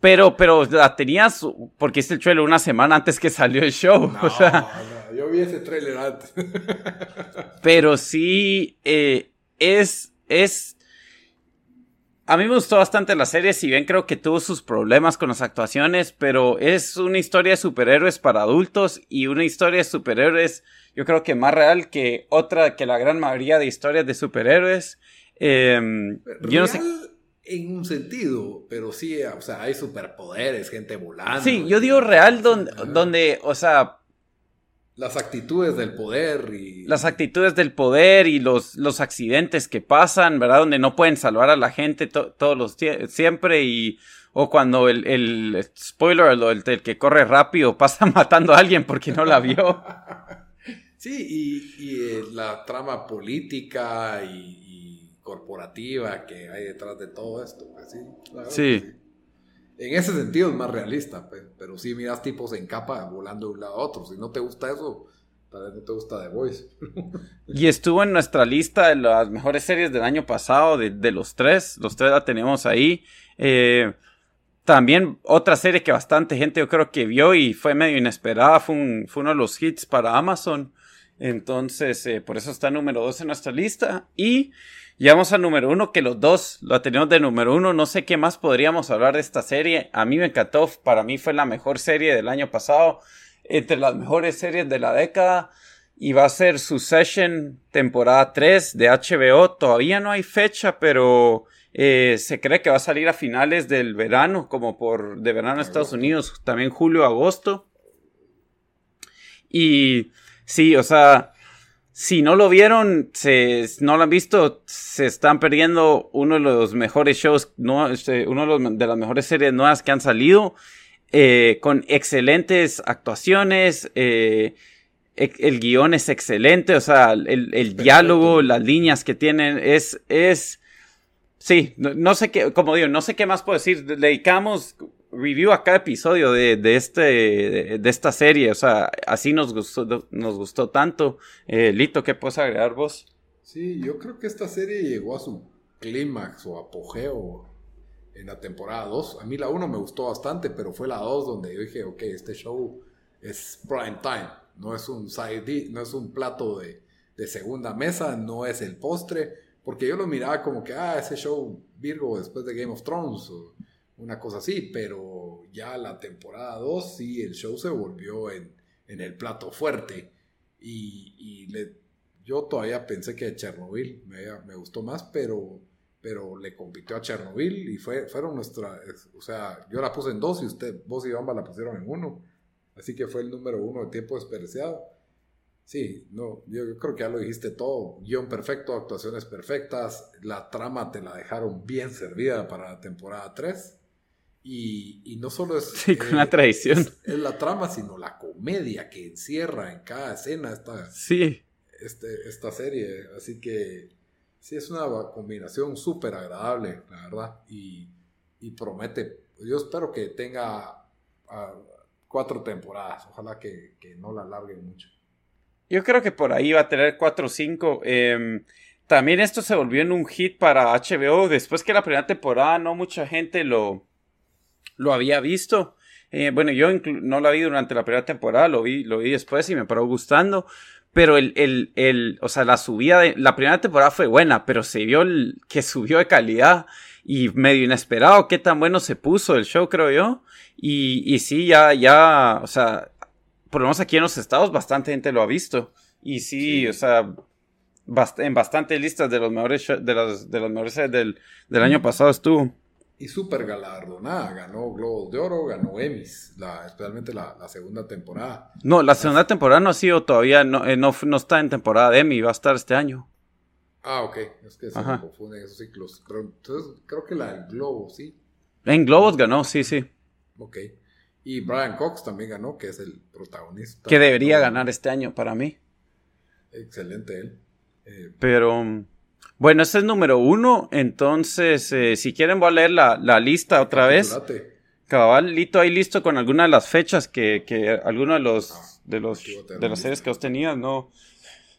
Pero, pero la tenías porque hice el trailer una semana antes que salió el show. yo vi ese trailer antes. pero sí, eh, es, es a mí me gustó bastante la serie, si bien creo que tuvo sus problemas con las actuaciones, pero es una historia de superhéroes para adultos y una historia de superhéroes, yo creo que más real que otra, que la gran mayoría de historias de superhéroes. Em, yo no sé. En un sentido, pero sí, o sea, hay superpoderes, gente volando. Sí, yo digo real donde, donde, o sea, las actitudes del poder y... Las actitudes del poder y los, los accidentes que pasan, ¿verdad? Donde no pueden salvar a la gente todos los siempre y... O cuando el, el spoiler, el, el, que corre rápido, pasa matando a alguien porque no la vio. sí, y, y eh, la trama política y, corporativa que hay detrás de todo esto, pues sí. sí. En ese sentido es más realista, pero si miras tipos en capa volando de un lado a otro. Si no te gusta eso, tal vez no te gusta The Voice. y estuvo en nuestra lista de las mejores series del año pasado, de, los tres. Los tres la tenemos ahí. Eh, también otra serie que bastante gente yo creo que vio y fue medio inesperada, fue, fue uno de los hits para Amazon. Entonces, eh, por eso está número dos en nuestra lista. Y Llegamos al número uno, que los dos lo tenemos de número uno. No sé qué más podríamos hablar de esta serie. A mí me encantó. Para mí fue la mejor serie del año pasado. Entre las mejores series de la década. Y va a ser Succession temporada 3 de HBO. Todavía no hay fecha, pero eh, se cree que va a salir a finales del verano, como por de verano en Estados Unidos. También julio, agosto. Y sí, o sea si no lo vieron, se, no lo han visto, se están perdiendo uno de los mejores shows, no, este, uno de, las mejores series nuevas que han salido, eh, con excelentes actuaciones, eh, el guion es excelente, o sea, el, diálogo, las líneas que tienen, es, es, sí, no, no, sé qué, como digo, no sé qué más puedo decir, dedicamos review a cada episodio de, de este, de, esta serie. O sea, así nos gustó, nos gustó tanto. Eh, Lito, ¿qué puedes agregar vos? Sí, yo creo que esta serie llegó a su clímax o apogeo en la temporada 2. A mí la 1 me gustó bastante, pero fue la 2 donde yo dije, ok, este show es prime time. No es un side no es un plato de, de segunda mesa, no es el postre. Porque yo lo miraba como que, ah, ese show Virgo después de Game of Thrones. Una cosa así, pero ya la temporada 2 sí, el show se volvió en, el plato fuerte y, le, yo todavía pensé que Chernobyl me, me gustó más, pero, pero le compitió a Chernobyl y fue, fueron nuestra, o sea, yo la puse en dos y usted, vos y Bamba la pusieron en uno, así que fue el número uno de tiempo desperdiciado. Sí, no, yo, yo, creo que ya lo dijiste todo. Guión perfecto, actuaciones perfectas. La trama te la dejaron bien servida para la temporada 3. Y, no solo es, sí, con la tradición. Es, la trama, sino la comedia que encierra en cada escena esta, sí. este, esta serie. Así que sí, es una combinación súper agradable, la verdad. Y, promete, yo espero que tenga ah, cuatro temporadas. Ojalá que, no la alarguen mucho. Yo creo que por ahí va a tener cuatro o cinco. Em, también esto se volvió en un hit para HBO. Después que la primera temporada no mucha gente lo, lo había visto. Eh, bueno, yo no la vi durante la primera temporada, lo vi, lo vi después y me paró gustando. Pero el, el, el, o sea, la subida de, la primera temporada fue buena, pero se vio el, que subió de calidad y medio inesperado qué tan bueno se puso el show, creo yo. Y, y sí, ya, ya, o sea, por lo menos aquí en los estados bastante gente lo ha visto. Y sí, o sea, en bastantes listas de los mejores, de las, de los mejores del, del año pasado estuvo y súper galardonada. Ganó Globos de Oro, ganó Emmys, la, especialmente la, segunda temporada. No, la segunda temporada no ha sido todavía, no, eh, no, está en temporada de Emmy, va a estar este año. Ah, ok, es que se me confunden esos ciclos. entonces, creo que la del Globo, sí. En Globos ganó, sí, sí. Ok. Y Brian Cox también ganó, que es el protagonista. Que debería ganar este año para mí. Excelente él. Eh, Pero bueno, este es número uno. Entonces, eh, si quieren, voy a leer la, lista otra vez. Cabalito ahí listo con algunas de las fechas que, que algunos de los, de los, de las series que vos tenías, no,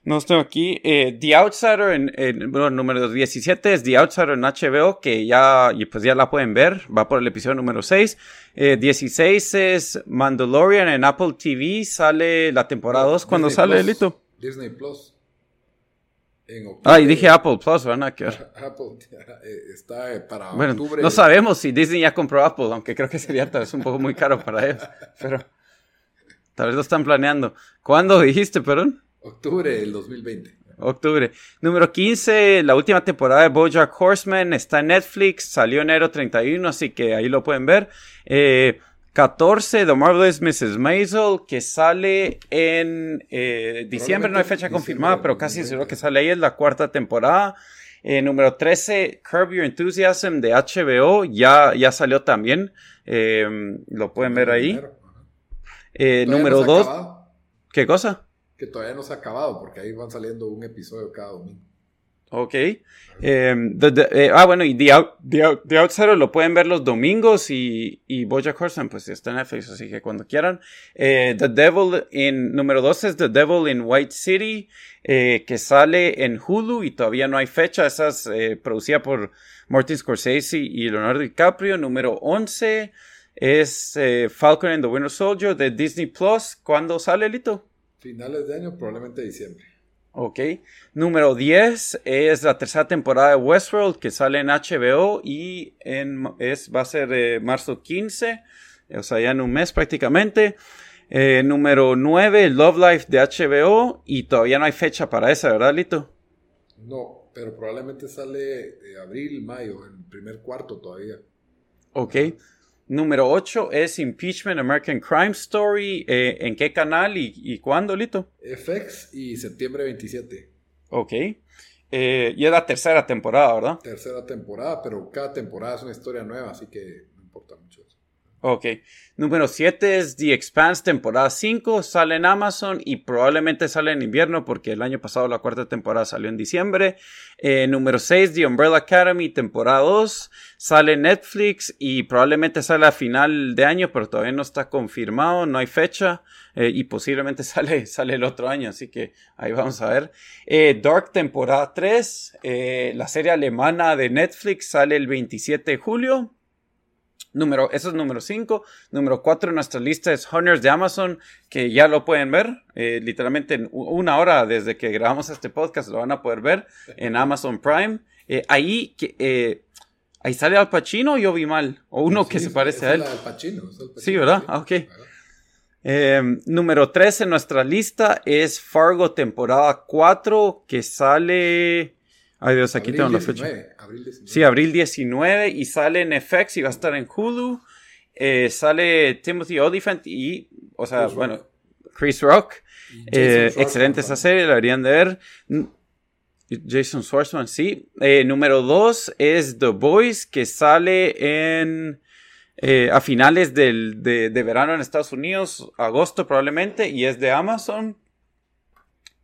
no estoy aquí. Eh, The Outsider, en, en bueno, número 17 es The Outsider en HBO, que ya, y pues ya la pueden ver, va por el episodio número 6. Eh, 16 es Mandalorian en Apple TV, sale la temporada 2 cuando Disney sale, Plus. Lito. Disney Plus. En octubre. Ah, y dije Apple Plus, van a quedar. Apple eh, está eh, para Bueno, octubre. no sabemos si Disney ya compró Apple, aunque creo que sería tal vez un poco muy caro para ellos. Pero tal vez lo están planeando. ¿Cuándo dijiste, perdón? Octubre del 2020. Octubre. Número 15, la última temporada de Bojack Horseman está en Netflix, salió enero 31, así que ahí lo pueden ver. Eh, 14, The Marvelous Mrs. Maisel, que sale en eh, diciembre, no hay fecha confirmada, pero casi 2020. seguro que sale ahí, es la cuarta temporada. Eh, número 13, Curb Your Enthusiasm de HBO, ya, ya salió también, eh, lo pueden ver ahí. Eh, número no se ha 2, acabado, ¿qué cosa? Que todavía no se ha acabado, porque ahí van saliendo un episodio cada domingo. Ok. Em, the- the- eh, ah, bueno, y The, Out- The, Out- The Outsider lo pueden ver los domingos y, y Bojack Horseman, pues está en Netflix, así que cuando quieran. Eh, The Devil in, número 12 es The Devil in White City, eh, que sale en Hulu y todavía no hay fecha. Esa es eh, producida por Martin Scorsese y Leonardo DiCaprio. Número 11 es eh, Falcon and the Winter Soldier de Disney Plus. ¿Cuándo sale, Lito? Finales de año, probablemente diciembre. Ok. Número 10 es la tercera temporada de Westworld que sale en HBO y en, es, va a ser eh, marzo 15, o sea, ya en un mes prácticamente. Eh, número 9, Love Life de HBO y todavía no hay fecha para esa, ¿verdad, Lito? No, pero probablemente sale de abril, mayo, en el primer cuarto todavía. Ok. Número 8 es Impeachment American Crime Story. eh, ¿En qué canal y, y cuándo, Lito? FX y septiembre 27. Ok. Eh, y es la tercera temporada, ¿verdad? Tercera temporada, pero cada temporada es una historia nueva, así que no importa mucho. Ok. Número 7 es The Expanse, temporada 5. Sale en Amazon y probablemente sale en invierno porque el año pasado la cuarta temporada salió en diciembre. Eh, número 6, The Umbrella Academy, temporada 2. Sale en Netflix y probablemente sale a final de año, pero todavía no está confirmado, no hay fecha. eh, y posiblemente sale, sale el otro año, así que ahí vamos a ver. Eh, Dark, temporada 3. eh, la serie alemana de Netflix sale el 27 de julio. Número, eso es número 5. Número 4 en nuestra lista es Hunters de Amazon, que ya lo pueden ver. eh, literalmente en una hora desde que grabamos este podcast lo van a poder ver en Amazon Prime. Eh, ahí, que, eh, ahí sale Al Pacino, yo vi mal. O uno que se parece a él. Pacino, Pacino, Sí, ¿verdad? Ah, ok. Eh, número 3 en nuestra lista es Fargo temporada 4, que sale... Ay Dios, aquí tengo la 19, fecha. abril 19. Sí, abril 19 y sale en FX y va a estar en Hulu. Eh, sale Timothy Olyphant y, o sea, Chris bueno, Rock. Chris Rock. Eh, Schwartzman excelente esa serie, la deberían de ver. Jason Schwartzman, sí. Eh, número 2 es The Boys, que sale en eh, a finales del, de, de verano en Estados Unidos, agosto probablemente, y es de Amazon.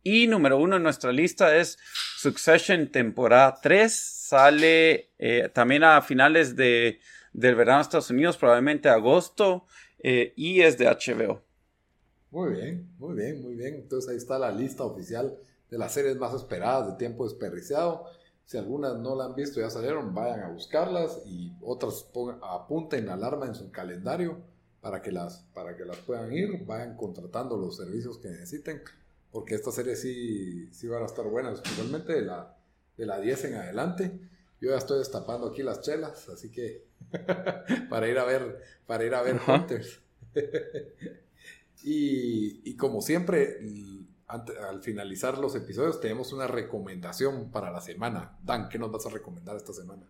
Y número uno en nuestra lista es Succession temporada 3. Sale eh, también a finales de, del verano en Estados Unidos, probablemente agosto, eh, y es de HBO. Muy bien, muy bien, muy bien. Entonces ahí está la lista oficial de las series más esperadas de tiempo desperdiciado. Si algunas no la han visto, ya salieron, vayan a buscarlas y otras apunten alarma en su calendario para que, las, para que las puedan ir, vayan contratando los servicios que necesiten, porque estas series sí, sí van a estar buenas, especialmente de la, de la 10 en adelante. Yo ya estoy destapando aquí las chelas, así que para ir a ver, para ir a ver Ajá. Hunters. y, y como siempre, ante- al finalizar los episodios, tenemos una recomendación para la semana. Dan, ¿qué nos vas a recomendar esta semana?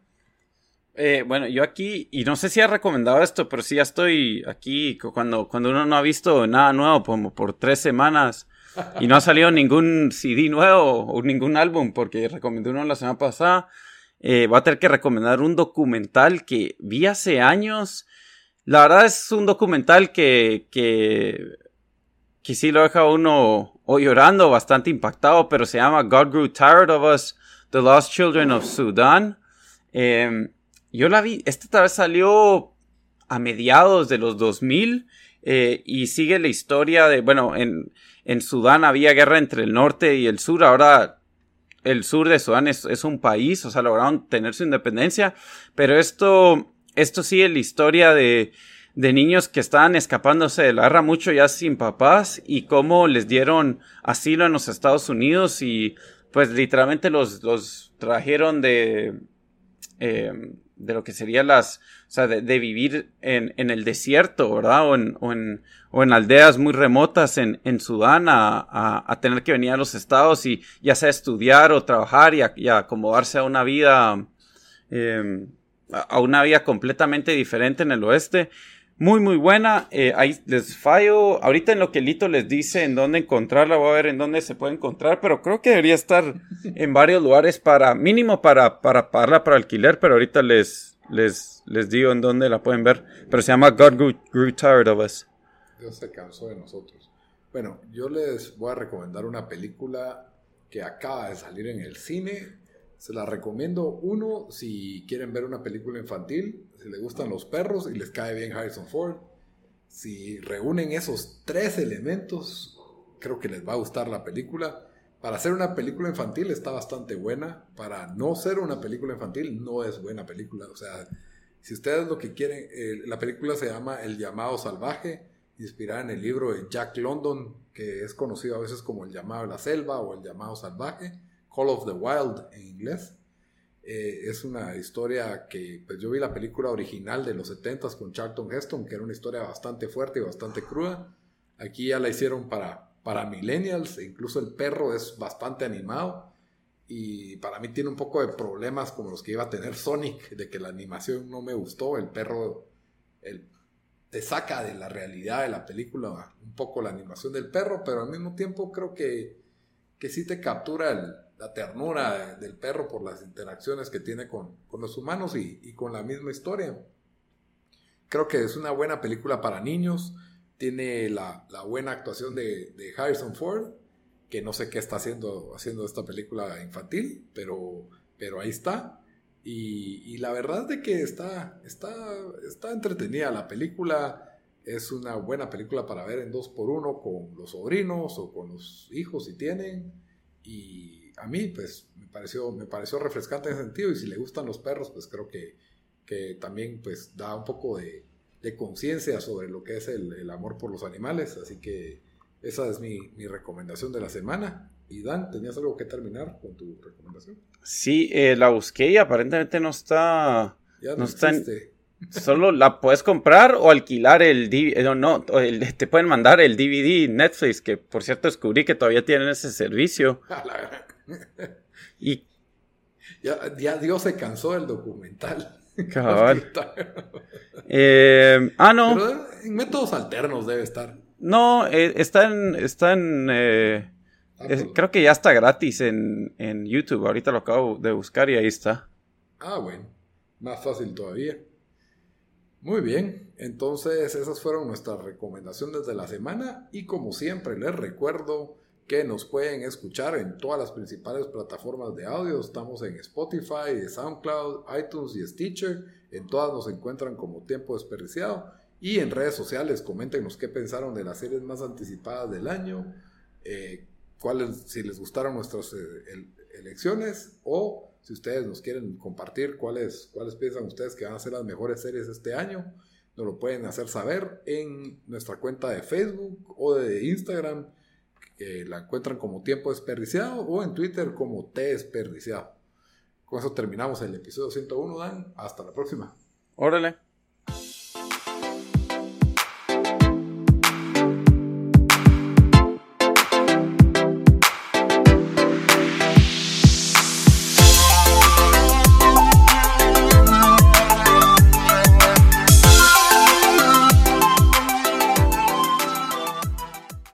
Eh, bueno, yo aquí, y no sé si he recomendado esto, pero sí ya estoy aquí cu- cuando, cuando uno no ha visto nada nuevo como por tres semanas y no ha salido ningún CD nuevo o ningún álbum, porque recomendé uno la semana pasada. Eh, voy a tener que recomendar un documental que vi hace años. La verdad es un documental que, que, que sí lo deja uno o llorando, bastante impactado, pero se llama God Grew Tired of Us, The Lost Children of Sudan. Em, yo la vi, esta tal vez salió a mediados de los 2000 eh, y sigue la historia de, bueno, en, en Sudán había guerra entre el norte y el sur, ahora el sur de Sudán es, es, un país, o sea, lograron tener su independencia, pero esto, esto sigue la historia de, de niños que estaban escapándose de la guerra mucho ya sin papás y cómo les dieron asilo en los Estados Unidos y pues literalmente los, los trajeron de, eh, de lo que sería las, o sea, de, de vivir en, en, el desierto, ¿verdad? O en, o en, o en aldeas muy remotas en, en Sudán a, a, a, tener que venir a los estados y ya sea estudiar o trabajar y, a, y acomodarse a una vida, eh, a una vida completamente diferente en el oeste. Muy, muy buena. Eh, ahí les fallo. Ahorita en lo que Lito les dice en dónde encontrarla, voy a ver en dónde se puede encontrar, pero creo que debería estar en varios lugares para, mínimo para, para pagarla para alquiler, pero ahorita les, les, les digo en dónde la pueden ver. Pero se llama God Grew, Grew Tired of Us. Dios se cansó de nosotros. Bueno, yo les voy a recomendar una película que acaba de salir en el cine. Se la recomiendo, uno, si quieren ver una película infantil, si les gustan los perros y les cae bien Harrison Ford. Si reúnen esos tres elementos, creo que les va a gustar la película. Para ser una película infantil está bastante buena. Para no ser una película infantil no es buena película. O sea, si ustedes lo que quieren, eh, la película se llama El llamado salvaje, inspirada en el libro de Jack London, que es conocido a veces como El llamado de la selva o El llamado salvaje, Call of the Wild en inglés. Eh, es una historia que, pues yo vi la película original de los 70s con Charlton Heston, que era una historia bastante fuerte y bastante cruda. Aquí ya la hicieron para, para millennials, e incluso el perro es bastante animado. Y para mí tiene un poco de problemas como los que iba a tener Sonic, de que la animación no me gustó. El perro el, te saca de la realidad de la película un poco la animación del perro, pero al mismo tiempo creo que, que sí te captura la ternura del perro por las interacciones que tiene con, con los humanos y, y, con la misma historia. Creo que es una buena película para niños, tiene la, la buena actuación de, Harrison Ford, que no sé qué está haciendo, haciendo esta película infantil, pero, pero ahí está. Y, la verdad de que está, está, está entretenida la película, es una buena película para ver en dos por uno con los sobrinos o con los hijos si tienen. Y, a mí, pues, me pareció, me pareció refrescante en ese sentido. Y si le gustan los perros, pues creo que, que también, pues, da un poco de, de conciencia sobre lo que es el, el, amor por los animales. Así que esa es mi, mi, recomendación de la semana. Y Dan, ¿tenías algo que terminar con tu recomendación? Sí, eh, la busqué y aparentemente no está... Ya no, no está en, Solo la puedes comprar o alquilar el DVD. No, no el, te pueden mandar el DVD Netflix, que por cierto descubrí que todavía tienen ese servicio. y ya, ya, Dios se cansó del documental. Cabal. eh, ah, no. Pero en métodos alternos debe estar. No, eh, está en. Está en eh, ah, pues. creo que ya está gratis en, en YouTube. Ahorita lo acabo de buscar y ahí está. Ah, bueno. Más fácil todavía. Muy bien, entonces esas fueron nuestras recomendaciones de la semana y como siempre les recuerdo que nos pueden escuchar en todas las principales plataformas de audio. Estamos en Spotify, SoundCloud, iTunes y Stitcher. En todas nos encuentran como tiempo desperdiciado. Y en redes sociales, coméntenos qué pensaron de las series más anticipadas del año, eh, cuáles, si les gustaron nuestras eh, elecciones o si ustedes nos quieren compartir cuáles, cuáles piensan ustedes que van a ser las mejores series este año. Nos lo pueden hacer saber en nuestra cuenta de Facebook o de Instagram la encuentran como tiempo desperdiciado o en Twitter como T desperdiciado. Con eso terminamos el episodio 101, Dan. Hasta la próxima. Órale.